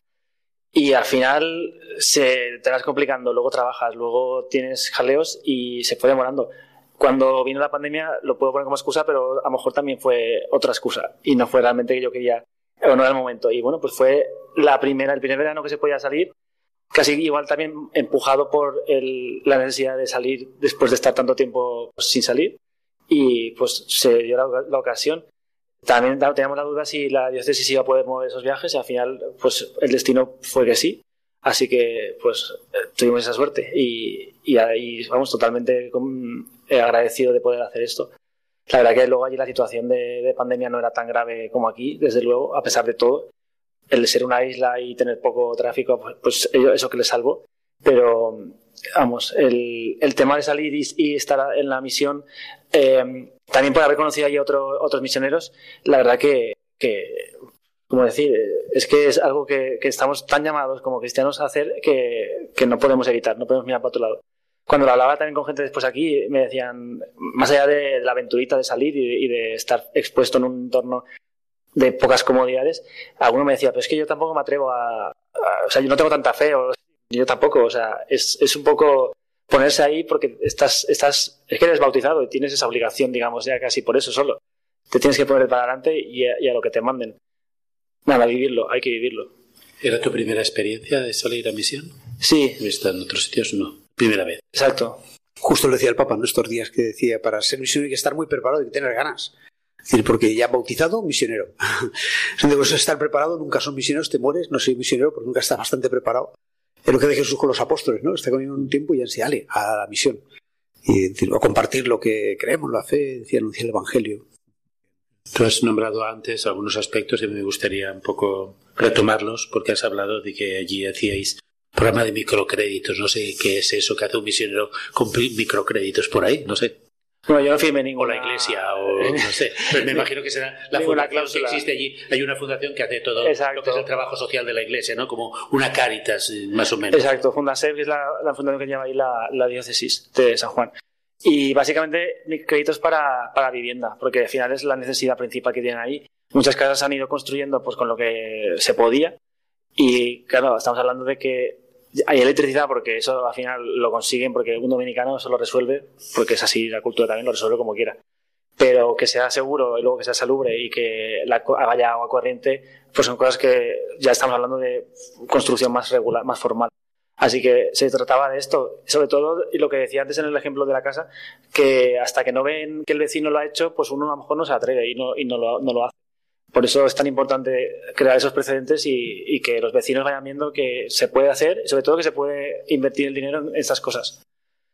Y al final se te vas complicando, luego trabajas, luego tienes jaleos y se fue demorando. Cuando vino la pandemia lo puedo poner como excusa, pero a lo mejor también fue otra excusa y no fue realmente que yo quería o no era el momento. Y bueno, pues fue la primera, el primer verano que se podía salir casi igual también empujado por la necesidad de salir después de estar tanto tiempo pues, sin salir y pues se dio la, ocasión. También teníamos la duda si la diócesis iba a poder mover esos viajes y al final pues el destino fue que sí. Así que pues tuvimos esa suerte y, y ahí vamos totalmente eh, agradecido de poder hacer esto. La verdad que luego allí la situación de pandemia no era tan grave como aquí, desde luego, a pesar de todo el ser una isla y tener poco tráfico, pues, pues eso que le salvo. Pero, vamos, el, el tema de salir y, estar en la misión, eh, también por haber conocido allí otro, otros misioneros, la verdad que, que, como decir, es que es algo que, que, estamos tan llamados como cristianos a hacer que, que no podemos evitar, no podemos mirar para otro lado. Cuando lo hablaba también con gente después aquí, me decían, más allá de, la aventurita de salir y y de estar expuesto en un entorno de pocas comodidades, alguno me decía, pero es que yo tampoco me atrevo a, o sea, yo no tengo tanta fe, o yo tampoco, o sea, es, es un poco ponerse ahí porque estás, estás, es que eres bautizado y tienes esa obligación, digamos, ya casi por eso solo. Te tienes que poner para adelante y a, lo que te manden. Nada, vivirlo, hay que vivirlo. ¿Era tu primera experiencia de salir a misión? Sí. ¿Viste en otros sitios? No. Primera vez. Exacto. Justo lo decía el Papa en estos días que decía, para ser misionero hay que estar muy preparado y tener ganas decir, porque ya bautizado, misionero. Debes estar preparado, nunca son misioneros, te mueres, no soy misionero porque nunca estás bastante preparado. Es lo que dice Jesús con los apóstoles, ¿no? Está comiendo un tiempo y ya se ale a la misión. Y decir, a compartir lo que creemos, la fe, decir, anunciar el Evangelio. Tú has nombrado antes algunos aspectos y me gustaría un poco retomarlos porque has hablado de que allí hacíais programa de microcréditos. No sé qué es eso que hace un misionero con microcréditos por ahí, no sé. Bueno, yo no firmé ninguna. O la iglesia, o no sé. Pero me imagino que será la fundación que existe allí. Hay una fundación que hace todo lo que es el trabajo social de la iglesia, ¿no? Como una Caritas, más o menos. Exacto. Fundasev, que es la, fundación que lleva ahí la, la, diócesis de San Juan. Y básicamente créditos para, para vivienda, porque al final es la necesidad principal que tienen ahí. Muchas casas han ido construyendo pues con lo que se podía. Y claro, estamos hablando de que hay electricidad porque eso al final lo consiguen porque un dominicano eso lo resuelve porque es así la cultura también lo resuelve como quiera. Pero que sea seguro y luego que sea salubre y que la, agua corriente pues son cosas que ya estamos hablando de construcción más regular más formal. Así que se trataba de esto sobre todo y lo que decía antes en el ejemplo de la casa que hasta que no ven que el vecino lo ha hecho pues uno a lo mejor no se atreve y no, y no lo hace por eso es tan importante crear esos precedentes y, que los vecinos vayan viendo que se puede hacer y sobre todo que se puede invertir el dinero en estas cosas.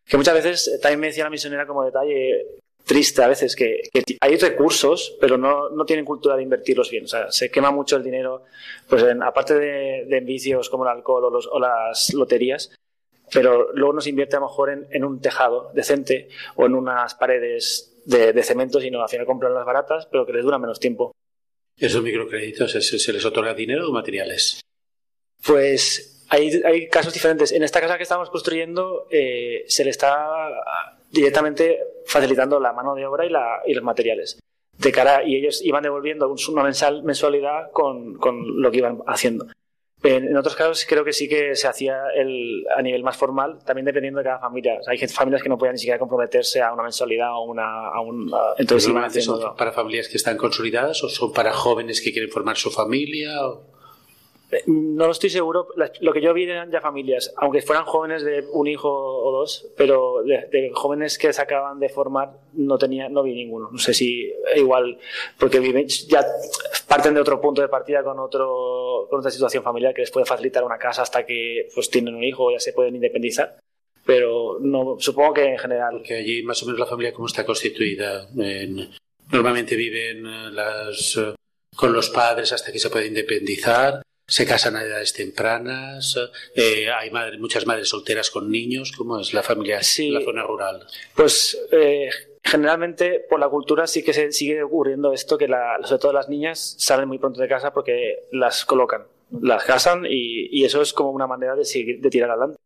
Que muchas veces, también me decía la misionera como detalle triste a veces, que, hay recursos, pero no, no, tienen cultura de invertirlos bien. O sea, se quema mucho el dinero, pues aparte de, de, vicios como el alcohol o, los, o, las loterías, pero luego no se invierte a lo mejor en, en un tejado decente o en unas paredes de, de cemento, sino al final compran las baratas, pero que les dura menos tiempo. ¿Esos microcréditos se les otorga dinero o materiales? Pues hay, casos diferentes. En esta casa que estamos construyendo eh, se le está directamente facilitando la mano de obra y, la, y los materiales. De cara, y ellos iban devolviendo una mensualidad con lo que iban haciendo. En, otros casos creo que sí que se hacía el, a nivel más formal, también dependiendo de cada familia. hay familias que no podían ni siquiera comprometerse a una mensualidad o una, a un... entonces ¿Son para familias que están consolidadas o son para jóvenes que quieren formar su familia? O... No lo estoy seguro. Lo que yo vi eran ya familias, aunque fueran jóvenes de un hijo o dos, pero de, jóvenes que se acaban de formar no tenía, no vi ninguno. No sé si igual, porque ya parten de otro punto de partida con otro, con otra situación familiar que les puede facilitar una casa hasta que pues tienen un hijo o ya se pueden independizar. pero no supongo que en general. Porque allí más o menos la familia cómo está constituida. normalmente viven eh, las, eh, con los padres hasta que se pueden independizar. Se casan a edades tempranas, eh, hay muchas madres solteras con niños. ¿Cómo es la familia en la zona rural? Pues generalmente por la cultura sí que se sigue ocurriendo esto, que la, sobre todo las niñas salen muy pronto de casa porque las colocan, las casan y, y eso es como una manera de, seguir, de tirar adelante.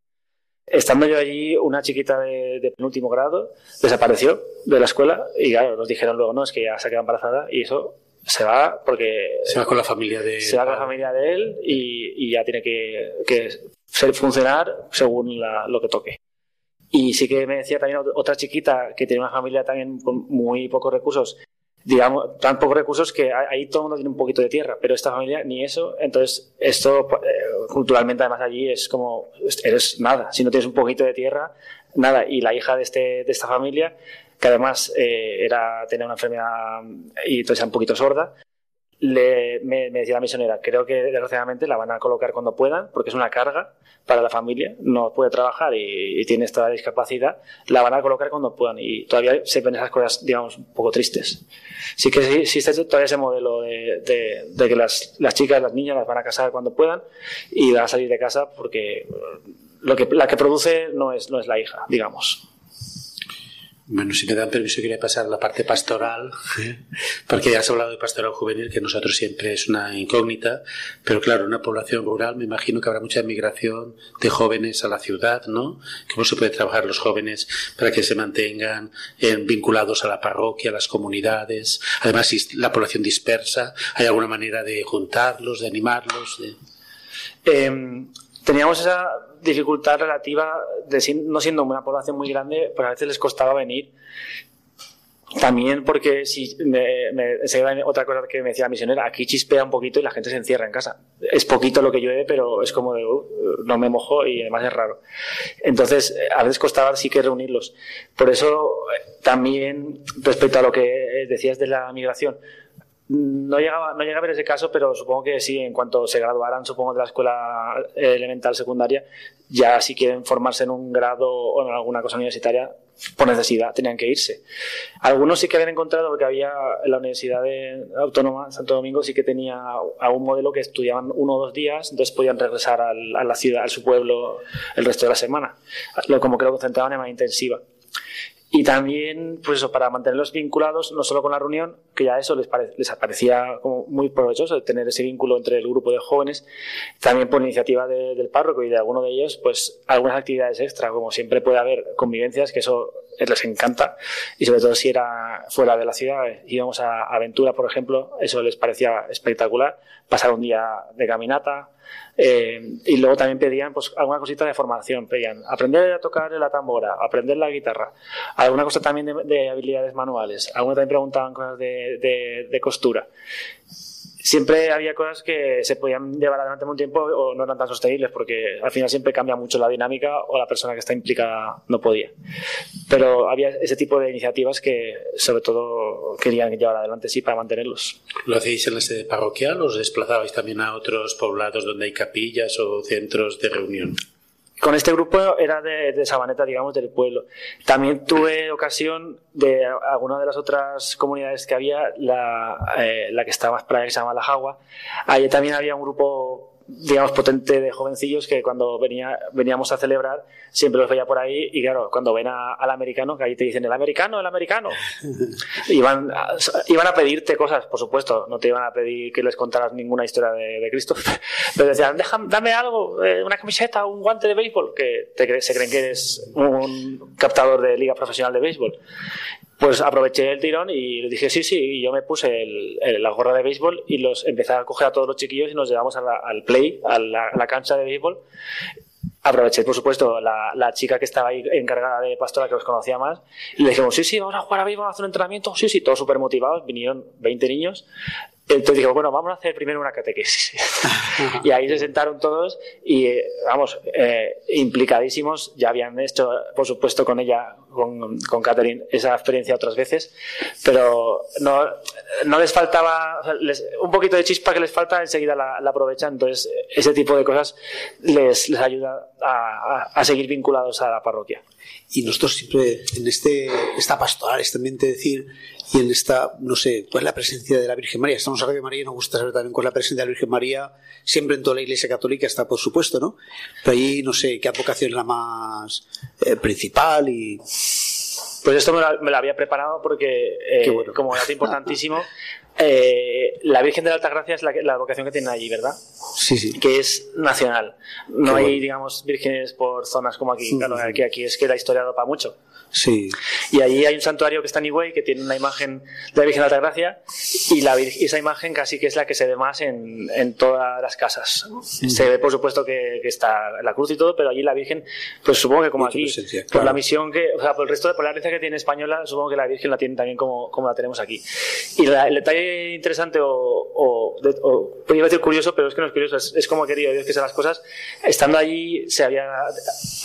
Estando yo allí, una chiquita de, penúltimo grado desapareció de la escuela y claro, nos dijeron luego, no, es que ya se ha quedado embarazada y eso se va porque... Se va con la familia de... Se va con la familia de él y, ya tiene que, que funcionar según lo que toque. Y sí que me decía también otra chiquita que tiene una familia también con muy pocos recursos digamos, tan pocos recursos que ahí todo el mundo tiene un poquito de tierra, pero esta familia ni eso. Entonces, esto eh, culturalmente, además, allí es como, eres nada. Si no tienes un poquito de tierra, nada. Y la hija de, este, de esta familia, que además eh, era, tenía una enfermedad y entonces era un poquito sorda, le, me, decía la misionera, creo que desgraciadamente la van a colocar cuando puedan, porque es una carga para la familia, no puede trabajar y, tiene esta discapacidad, la van a colocar cuando puedan. Y todavía se ven esas cosas, digamos, un poco tristes. Sí que existe todavía ese modelo de, de, que las, las, chicas, las niñas las van a casar cuando puedan y van a salir de casa porque lo que, la que produce no es, no es la hija, digamos. Bueno, si me dan permiso, quería pasar a la parte pastoral, porque ya has hablado de pastoral juvenil, que nosotros siempre es una incógnita, pero claro, en una población rural me imagino que habrá mucha migración de jóvenes a la ciudad, ¿no? ¿Cómo se puede trabajar los jóvenes para que se mantengan vinculados a la parroquia, a las comunidades? Además, si la población dispersa, ¿hay alguna manera de juntarlos, de animarlos? Em, teníamos esa dificultad relativa de no siendo una población muy grande, pues a veces les costaba venir. También porque si me, otra cosa que me decía la misionera, aquí chispea un poquito y la gente se encierra en casa. Es poquito lo que llueve, pero es como de, uh, no me mojo y además es raro. Entonces, a veces costaba sí que reunirlos. Por eso, también respecto a lo que decías de la migración, no llegaba, no llega a ver ese caso, pero supongo que sí, en cuanto se graduaran, supongo, de la escuela elemental secundaria, ya si quieren formarse en un grado o en alguna cosa universitaria, por necesidad, tenían que irse. Algunos sí que habían encontrado, porque había en la Universidad de Autónoma Santo Domingo, sí que tenía algún modelo que estudiaban uno o dos días, entonces podían regresar a la ciudad, a su pueblo, el resto de la semana. Como que lo concentraban de manera intensiva. Y también, pues eso, para mantenerlos vinculados, no solo con la reunión, que ya eso les, les parecía como muy provechoso tener ese vínculo entre el grupo de jóvenes, también por iniciativa del párroco y de alguno de ellos, pues algunas actividades extra, como siempre puede haber convivencias, que eso les encanta, y sobre todo si era fuera de la ciudad, íbamos a aventura, por ejemplo, eso les parecía espectacular, pasar un día de caminata, eh, y luego también pedían pues, alguna cosita de formación, pedían aprender a tocar la tambora, aprender la guitarra, alguna cosa también de, habilidades manuales, alguna también preguntaban cosas de costura siempre había cosas que se podían llevar adelante en un tiempo o no eran tan sostenibles porque al final siempre cambia mucho la dinámica o la persona que está implicada no podía. Pero había ese tipo de iniciativas que sobre todo querían llevar adelante sí para mantenerlos. ¿Lo hacéis en la sede parroquial o os desplazabais también a otros poblados donde hay capillas o centros de reunión? Con este grupo era de, Sabaneta, digamos, del pueblo. También tuve ocasión de alguna de las otras comunidades que había, la, eh, la que está más allá, que se llama La Jagua. Allí también había un grupo digamos, potente de jovencillos que cuando venía, veníamos a celebrar siempre los veía por ahí y claro, cuando ven al americano, que ahí te dicen el americano, el americano, iban, a, iban a pedirte cosas, por supuesto, no te iban a pedir que les contaras ninguna historia de, Cristo, pero decían, dame algo, eh, una camiseta, un guante de béisbol, que se creen que eres un captador de liga profesional de béisbol. Pues aproveché el tirón y le dije sí, sí, y yo me puse la gorra de béisbol y los empecé a coger a todos los chiquillos y nos llevamos al play, a la, cancha de béisbol. Aproveché, por supuesto, la, la, chica que estaba ahí encargada de pastora, que los conocía más, y le dijimos, sí, sí, vamos a jugar a béisbol, vamos a hacer un entrenamiento, sí, sí, todos súper motivados, vinieron 20 niños, Entonces dije, bueno, vamos a hacer primero una catequesis. y ahí se sentaron todos y, eh, vamos, eh, implicadísimos. Ya habían hecho, por supuesto, con ella, con, con Catherine, esa experiencia otras veces, pero no, no les faltaba, un poquito de chispa que les falta, enseguida la, la aprovechan. Entonces, ese tipo de cosas les, les ayuda a, a, seguir vinculados a la parroquia. Y nosotros siempre, en este, esta pastoral, este ambiente decir, y en esta, no sé, cuál es la presencia de la Virgen María. Estamos a de María y nos gusta saber también cuál es la presencia de la Virgen María. Siempre en toda la Iglesia Católica está, por supuesto, ¿no? Pero ahí, no sé, qué advocación es la más eh, principal y... Pues esto me lo, me lo había preparado porque, eh, bueno. como dato importantísimo, eh, la Virgen de la Altagracia es la, la, vocación que tienen allí, ¿verdad? Sí, sí. Que es nacional. No Qué hay, bueno. digamos, vírgenes por zonas como aquí. Claro, aquí, aquí es que la historia da para mucho. Sí. Y allí hay un santuario que está en Higüey que tiene una imagen de la Virgen de Altagracia y la, esa imagen casi que es la que se ve más en, en todas las casas. Mm. Se ve, por supuesto, que, que, está la cruz y todo, pero allí la Virgen, pues supongo que como Mucha aquí, presencia, por claro. la misión que, o sea, por el resto de por la herencia que tiene española, supongo que la Virgen la tiene también como, como la tenemos aquí. Y la, el detalle interesante o, o, de, o iba a decir curioso, pero es que no es curioso, es, es como ha querido Dios que sean las cosas. Estando allí se había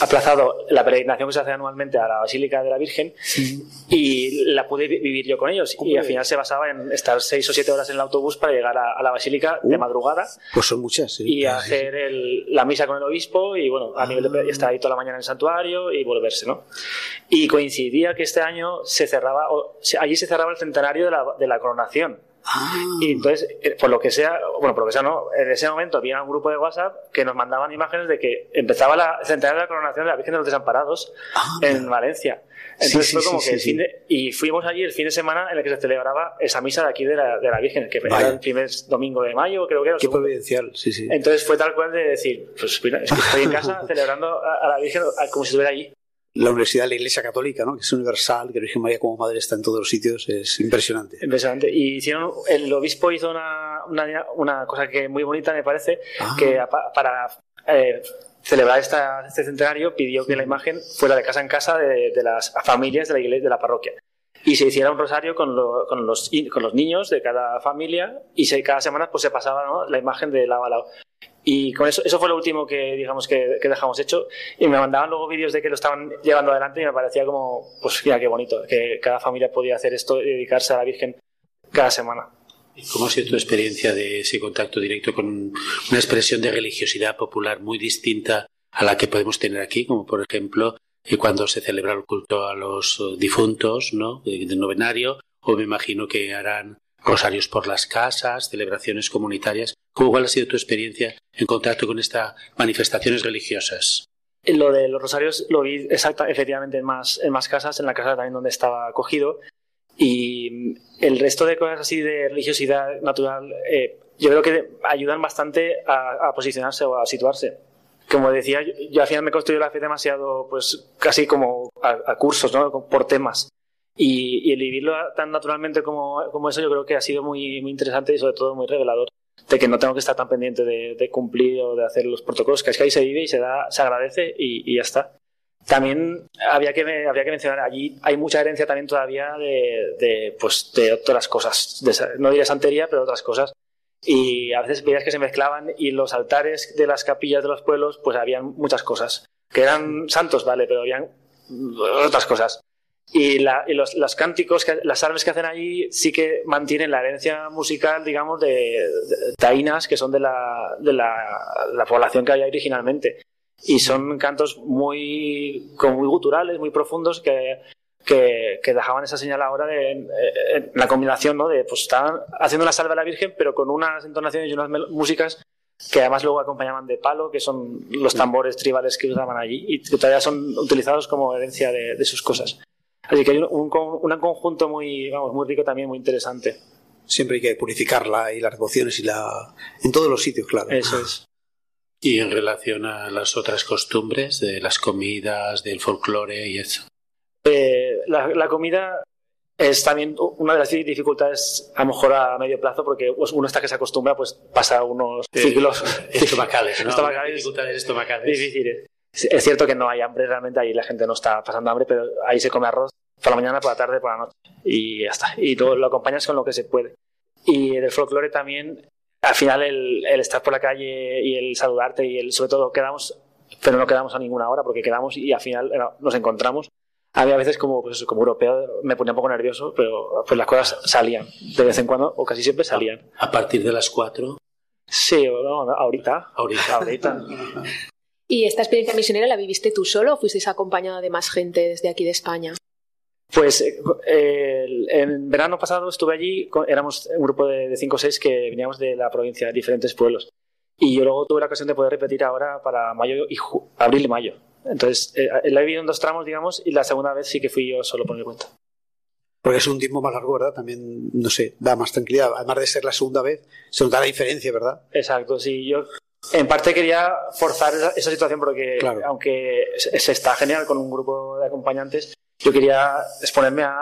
aplazado la peregrinación que se hace anualmente a la Basílica de la Virgen Sí. y la pude vi- vivir yo con ellos. Y al final se basaba en estar seis o siete horas en el autobús para llegar a, a la Basílica de Uh. madrugada Pues son muchas, sí. y Ah, hacer el- la misa con el obispo y bueno, a nivel de estar ahí toda la mañana en el santuario y volverse, ¿no? Y coincidía que este año se cerraba, o, allí se cerraba el centenario de la, de la coronación. Ah, Y entonces, eh, por lo que sea, bueno, por lo que sea, no, en ese momento había un grupo de WhatsApp que nos mandaban imágenes de que empezaba la el centenario de la coronación de la Virgen de los Desamparados Ah, en Valencia. Entonces Sí, fue como sí, que el fin de, y fuimos allí el fin de semana en el que se celebraba esa misa de aquí de la, de la Virgen, que Vaya. era el primer domingo de mayo, creo que era. qué providencial, sí, sí. Entonces fue tal cual de decir, pues mira, es que estoy en casa celebrando a, a la Virgen como si estuviera allí. La Universidad de la Iglesia Católica, ¿no? Que es universal, que Virgen María como madre está en todos los sitios, es impresionante. Impresionante. Y hicieron, el obispo hizo una, una, una cosa que muy bonita, me parece, Ah. que para eh, celebrar esta, este centenario pidió que la imagen fuera de casa en casa de, de las familias de la iglesia, de la parroquia. Y se hiciera un rosario con, lo- con, los, con los niños de cada familia y se, cada semana pues se pasaba ¿no? la imagen de lado a lado. Y con eso, eso fue lo último que digamos que, que dejamos hecho. Y me mandaban luego vídeos de que lo estaban llevando adelante y me parecía como, pues mira qué bonito, que cada familia podía hacer esto y dedicarse a la Virgen cada semana. ¿Y ¿Cómo ha sido tu experiencia de ese contacto directo con una expresión de religiosidad popular muy distinta a la que podemos tener aquí, como por ejemplo eh, cuando se celebra el culto a los eh, difuntos, ¿no? De- Del novenario, o me imagino que harán rosarios por las casas, celebraciones comunitarias. ¿Cómo cuál ha sido tu experiencia en contacto con estas manifestaciones religiosas? Lo de los rosarios lo vi exacta, efectivamente en más, en más casas, en la casa también donde estaba acogido. Y el resto de cosas así de religiosidad natural, eh, yo creo que ayudan bastante a, a posicionarse o a situarse. Como decía, yo, yo al final me construí la fe demasiado, pues casi como a, a cursos, ¿no? Por temas. Y, y el vivirlo tan naturalmente como, como eso, yo creo que ha sido muy, muy interesante y sobre todo muy revelador de que no tengo que estar tan pendiente de, de cumplir o de hacer los protocolos, que es que ahí se vive y se da, se agradece y, y ya está. También había que, habría que mencionar, allí hay mucha herencia también todavía de, de, pues, de otras cosas, de, no diré santería, pero otras cosas. Y a veces veías que se mezclaban y los altares de las capillas de los pueblos, pues habían muchas cosas. Que eran santos, vale, pero habían otras cosas. Y, la, y los, los, cánticos, que, las salves que hacen allí sí que mantienen la herencia musical, digamos, de, de taínas, que son de, la, de la, la, población que había originalmente. Y son cantos muy, como muy guturales, muy profundos, que, que, que dejaban esa señal ahora de en, en la combinación, ¿no? De, pues estaban haciendo la salve a la Virgen, pero con unas entonaciones y unas músicas que además luego acompañaban de palo, que son los tambores tribales que usaban allí y que todavía son utilizados como herencia de, de sus cosas. Así que hay un, un, un, conjunto muy, vamos, muy rico también, muy interesante. Siempre hay que purificarla y las devociones y la... en todos los sitios, claro. Eso es. Y en relación a las otras costumbres, de las comidas, del folclore y eso. Eh, la, la, comida es también una de las dificultades a lo mejor a medio plazo porque pues, uno está que se acostumbra pues pasa unos ciclos eh, estomacales, ¿no? estomacales dificultades estomacales difíciles es cierto que no hay hambre realmente, ahí la gente no está pasando hambre, pero ahí se come arroz por la mañana, por la tarde, por la noche y ya está. Y lo, lo acompañas con lo que se puede. Y del folclore también, al final el, el, estar por la calle y el saludarte y el, sobre todo quedamos, pero no quedamos a ninguna hora porque quedamos y al final nos encontramos. A mí a veces como, pues como europeo me ponía un poco nervioso, pero pues las cosas salían de vez en cuando o casi siempre salían. A partir de las cuatro. Sí, ahorita. Ahorita. ahorita. ¿Y esta experiencia misionera la viviste tú solo o fuisteis acompañado de más gente desde aquí de España? Pues eh, en verano pasado estuve allí, éramos un grupo de, cinco o seis que veníamos de la provincia, de diferentes pueblos. Y yo luego tuve la ocasión de poder repetir ahora para mayo y abril y mayo. Entonces, eh, la he vivido en dos tramos, digamos, y la segunda vez sí que fui yo solo por mi cuenta. Porque es un tiempo más largo, ¿verdad? También, no sé, da más tranquilidad. Además de ser la segunda vez, se nota la diferencia, ¿verdad? Exacto, sí. Yo en parte quería forzar esa, situación porque, aunque se, está genial con un grupo de acompañantes, yo quería exponerme a,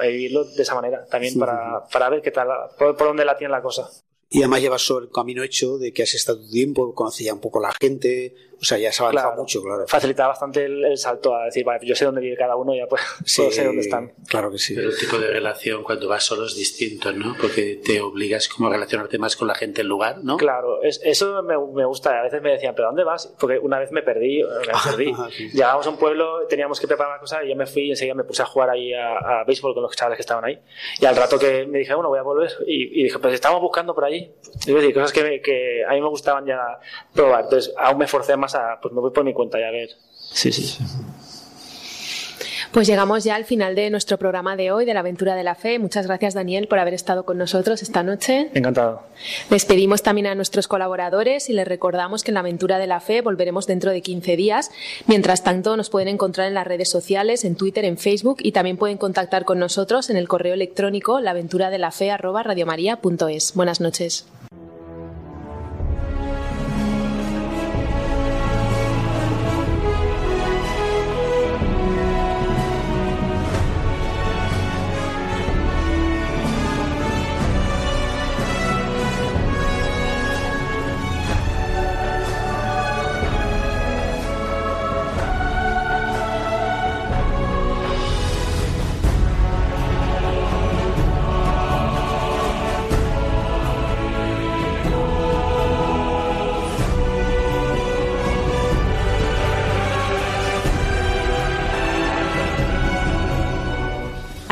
vivirlo de esa manera también para, para, ver qué tal, por, por, dónde la tiene la cosa. Y además llevas sobre el camino hecho de que has estado tiempo, conoces ya un poco la gente, o sea, ya se ha avanzado mucho, claro. Facilita bastante el, salto a decir, vale, yo sé dónde vive cada uno, ya pues sí, sé dónde están. Claro que sí. Pero el tipo de relación cuando vas solo es distinto, ¿no? Porque te obligas como a relacionarte más con la gente del lugar, ¿no? Claro, es, eso me, me, gusta. A veces me decían, ¿pero dónde vas? Porque una vez me perdí, me perdí. Llegábamos a un pueblo, teníamos que preparar una cosa y yo me fui y enseguida me puse a jugar ahí a, a béisbol con los chavales que estaban ahí. Y al rato que me dije, bueno, voy a volver, y, y dije, pues estamos buscando por allí. Es decir, cosas que, que a mí me gustaban ya probar. Entonces, aún me forcé más a, pues me voy por mi cuenta ya a ver. Sí, sí. Pues llegamos ya al final de nuestro programa de hoy, de la aventura de la fe. Muchas gracias, Daniel, por haber estado con nosotros esta noche. Encantado. Despedimos también a nuestros colaboradores y les recordamos que en la aventura de la fe volveremos dentro de 15 días. Mientras tanto, nos pueden encontrar en las redes sociales, en Twitter, en Facebook y también pueden contactar con nosotros en el correo electrónico laventuradelafe.es. Buenas noches.